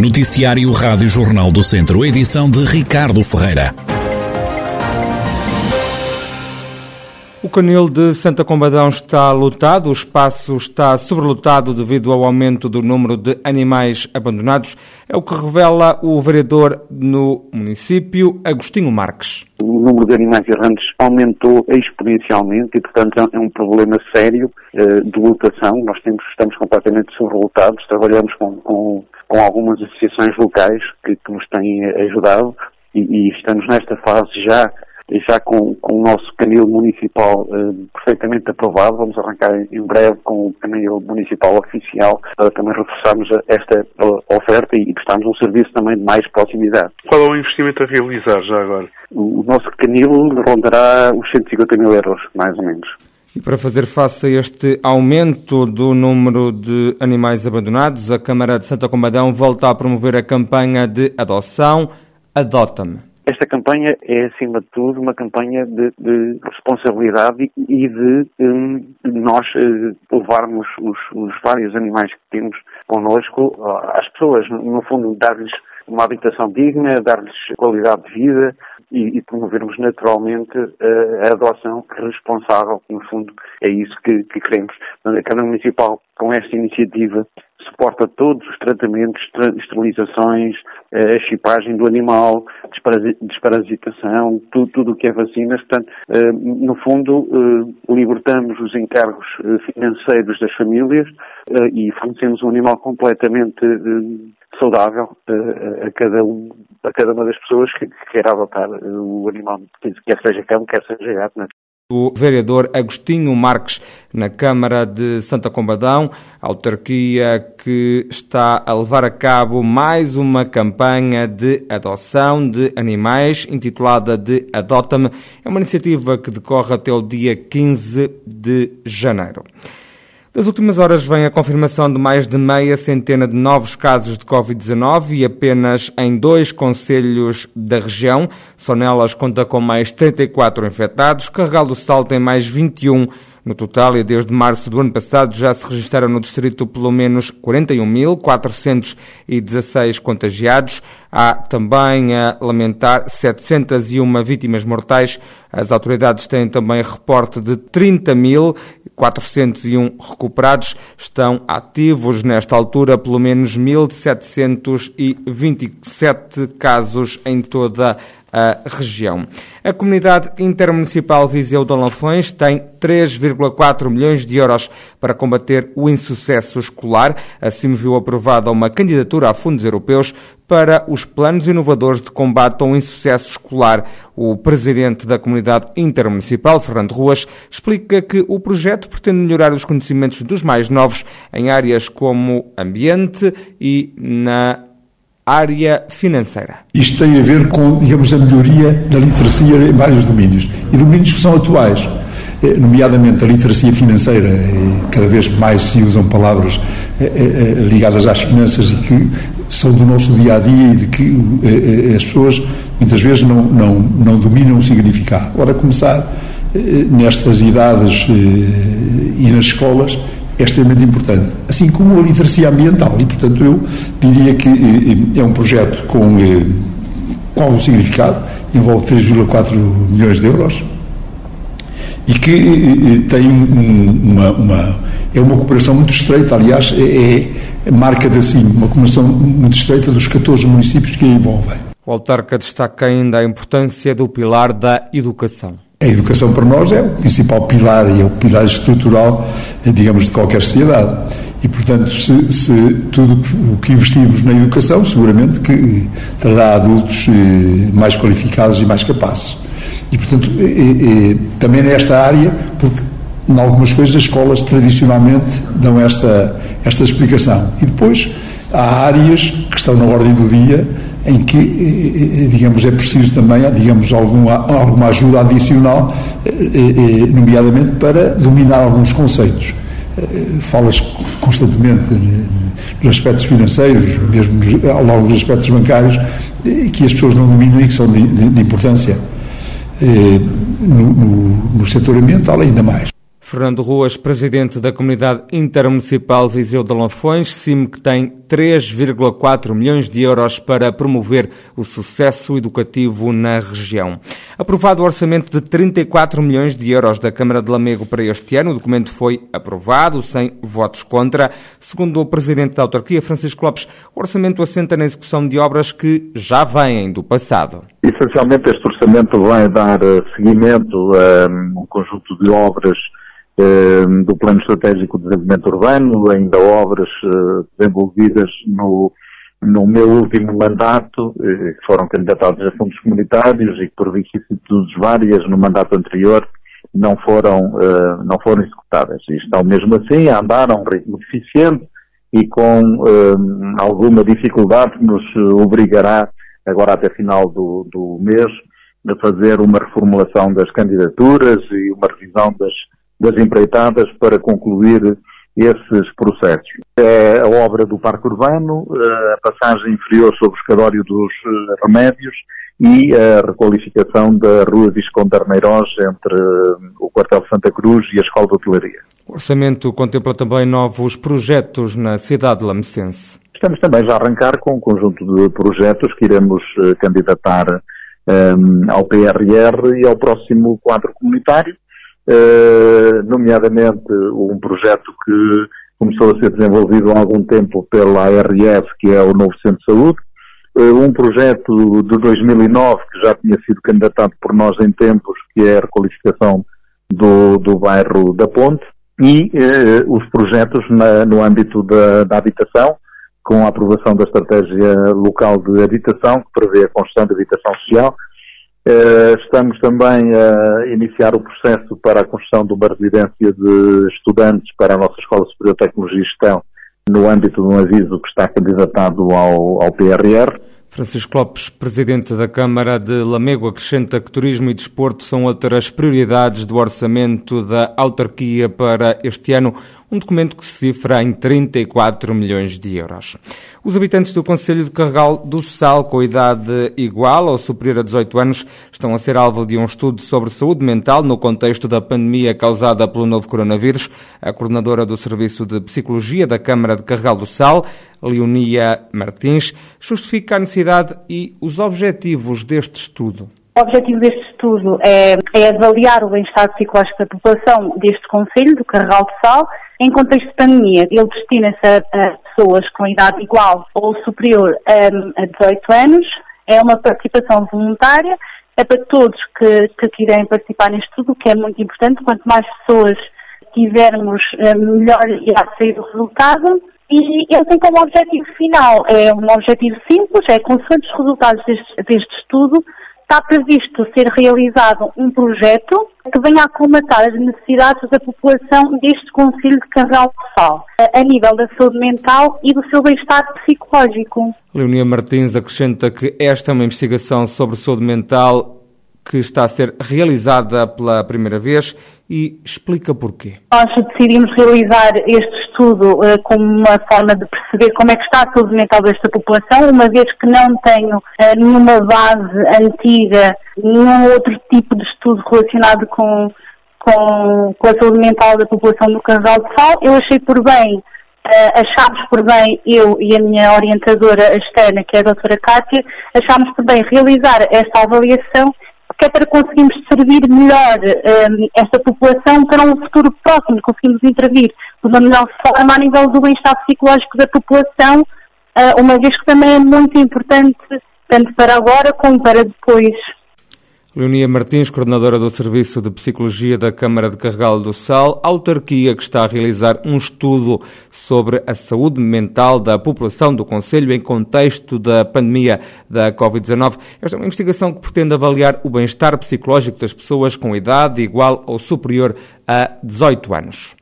Noticiário Rádio Jornal do Centro, edição de Ricardo Ferreira. O canil de Santa Combadão está lotado, o espaço está sobrelotado devido ao aumento do número de animais abandonados. É o que revela o vereador no município, Agostinho Marques. O número de animais errantes aumentou exponencialmente e, portanto, é um problema sério uh, de lotação. Nós temos, estamos completamente sobrelotados, trabalhamos com, com com algumas associações locais que, que nos têm ajudado e, e, estamos nesta fase já, já com, com o nosso canil municipal uh, perfeitamente aprovado. Vamos arrancar em breve com o canil municipal oficial para também reforçarmos esta oferta e prestarmos um serviço também de mais proximidade. Qual é o investimento a realizar já agora? O, o nosso canil rondará os 150 mil euros, mais ou menos. E para fazer face a este aumento do número de animais abandonados, a Câmara de Santa Combadão volta a promover a campanha de adoção Adota-me. Esta campanha é, acima de tudo, uma campanha de, de responsabilidade e de, um, nós uh, levarmos os, os, vários animais que temos connosco às pessoas. No fundo, dar-lhes uma habitação digna, dar-lhes qualidade de vida, e, e promovermos naturalmente uh, a adoção responsável, no fundo é isso que, que queremos. A Câmara Municipal, com esta iniciativa, suporta todos os tratamentos, esterilizações, eh, a chipagem do animal, desparasitação, tudo, o que é vacinas. Portanto, eh, no fundo, libertamos os encargos financeiros das famílias e fornecemos um animal completamente saudável a cada um a cada uma das pessoas que, que queira adotar o animal, quer seja cão, quer seja gato. O vereador Agostinho Marques, na Câmara de Santa Combadão, autarquia que está a levar a cabo mais uma campanha de adoção de animais, intitulada de Adota-me. É uma iniciativa que decorre até o dia 15 de janeiro. Das últimas horas vem a confirmação de mais de meia centena de novos casos de Covid-19 e apenas em dois conselhos da região. Sonelas conta com mais 34 infectados, Carregal do Sal tem mais 21 no total, e desde março do ano passado já se registraram no distrito pelo menos 41.416 contagiados. Há também a lamentar 701 vítimas mortais. As autoridades têm também reporte de 30.401 recuperados. Estão ativos nesta altura pelo menos 1.727 casos em toda a região. A comunidade intermunicipal Viseu de Lafões tem 3,4 milhões de euros para combater o insucesso escolar. Assim viu aprovada uma candidatura a fundos europeus para os planos inovadores de combate ao insucesso escolar. O presidente da comunidade intermunicipal, Fernando Ruas, explica que o projeto pretende melhorar os conhecimentos dos mais novos em áreas como ambiente e na área financeira. Isto tem a ver com, digamos, a melhoria da literacia em vários domínios. E domínios que são atuais, eh, nomeadamente a literacia financeira. Cada vez mais se usam palavras eh, eh, ligadas às finanças e que são do nosso dia a dia e de que as pessoas muitas vezes não, não, não dominam o significado. Ora, começar nestas idades e nas escolas é extremamente importante, assim como a literacia ambiental. E, portanto, eu diria que eh, é um projeto com, eh, com algum significado, envolve 3,4 milhões de euros e que eh, tem uma, uma, é uma cooperação muito estreita, aliás, é, é marca de assim, uma cooperação muito estreita dos 14 municípios que a envolvem. O autarca destaca ainda a importância do pilar da educação. A educação para nós é o principal pilar e é o pilar estrutural, digamos, de qualquer sociedade. E, portanto, se, se tudo o que investimos na educação, seguramente que trará adultos eh, mais qualificados e mais capazes. E, portanto, eh, eh, também nesta área, porque em algumas coisas as escolas tradicionalmente dão esta, esta explicação. E depois há áreas que estão na ordem do dia em que, eh, eh, digamos, é preciso também, digamos, alguma, alguma ajuda adicional, eh, nomeadamente para dominar alguns conceitos. Fala-se constantemente nos aspectos financeiros, mesmo ao longo dos aspectos bancários, que as pessoas não dominam e que são de, de, de importância no, no, no setor ambiental ainda mais. Fernando Ruas, presidente da Comunidade Intermunicipal Viseu de Lanfões, CIM que tem 3,4 milhões de euros para promover o sucesso educativo na região. Aprovado o orçamento de 34 milhões de euros da Câmara de Lamego para este ano, o documento foi aprovado sem votos contra. Segundo o Presidente da Autarquia, Francisco Lopes, o orçamento assenta na execução de obras que já vêm do passado. Essencialmente, este orçamento vai dar eh, seguimento a um conjunto de obras do Plano Estratégico de Desenvolvimento Urbano, ainda obras eh, desenvolvidas no, no meu último mandato, que foram candidatados a fundos comunitários e que por vicissitudes várias no mandato anterior não foram, não foram executadas. E estão mesmo assim a andar a um ritmo deficiente e com alguma dificuldade que nos obrigará agora até final do, do mês, a fazer uma reformulação das candidaturas e uma revisão das, das empreitadas para concluir esses processos. É a obra do Parque Urbano, a passagem inferior sobre o escadório dos eh, remédios e a requalificação da Rua Visconde Armeiroz entre eh, o Quartel Santa Cruz e a Escola de Hotelaria. O orçamento contempla também novos projetos na cidade de Lamecense. Estamos também já a arrancar com um conjunto de projetos que iremos candidatar um, ehm, ao PRR e ao próximo quadro comunitário, nomeadamente um projeto que começou a ser desenvolvido há algum tempo pela ARS, que é o Novo Centro de Saúde, uh, um projeto de 2009 que já tinha sido candidatado por nós em tempos, que é a requalificação do, do bairro da Ponte, e os projetos na, no âmbito da, da habitação, com a aprovação da estratégia local de habitação, que prevê a construção de habitação social. Eh, estamos também a iniciar o processo para a construção de uma residência de estudantes para a nossa Escola Superior de Tecnologia e Gestão, no âmbito de um aviso que está candidatado ao, ao PRR. Francisco Lopes, presidente da Câmara de Lamego, acrescenta que turismo e desporto são outras prioridades do orçamento da autarquia para este ano, um documento que se cifra em 34 milhões de euros. Os habitantes do Conselho de Carregal do Sal, com idade igual ou superior a 18 anos, estão a ser alvo de um estudo sobre saúde mental no contexto da pandemia causada pelo novo coronavírus. A coordenadora do Serviço de Psicologia da Câmara de Carregal do Sal, Leonia Martins, justifica a necessidade e os objetivos deste estudo. O objetivo deste estudo é, é avaliar o bem-estar psicológico da população deste Conselho, do Carregal de Sal, em contexto de pandemia. Ele destina-se a, a, pessoas com idade igual ou superior a, a 18 anos. É uma participação voluntária. É para todos que, que querem participar neste estudo, que é muito importante. Quanto mais pessoas tivermos, eh, melhor irá sair o resultado. E ele tem como objetivo final, é um objetivo simples, é consoante os resultados deste, deste estudo, está previsto ser realizado um projeto que venha a colmatar as necessidades da população deste Conselho de de Sal, a nível da saúde mental e do seu bem-estar psicológico. Leonia Martins acrescenta que esta é uma investigação sobre saúde mental que está a ser realizada pela primeira vez e explica porquê. Nós decidimos realizar este estudo uh, como uma forma de perceber como é que está a saúde mental desta população, uma vez que não tenho uh, nenhuma base antiga, nenhum outro tipo de estudo relacionado com, com, com a saúde mental da população do Casal de Sal. Eu achei por bem uh, achámos por bem, eu e a minha orientadora externa, que é a doutora Cátia, achámos por bem realizar esta avaliação que é para conseguirmos servir melhor um, esta população para um futuro próximo, conseguimos intervir de uma melhor forma a nível do bem-estar psicológico da população, uh, uma vez que também é muito importante, tanto para agora como para depois. Leonia Martins, coordenadora do Serviço de Psicologia da Câmara de Carregal do Sal, autarquia que está a realizar um estudo sobre a saúde mental da população do Conselho em contexto da pandemia da Covid-19. Esta é uma investigação que pretende avaliar o bem-estar psicológico das pessoas com idade igual ou superior a 18 anos.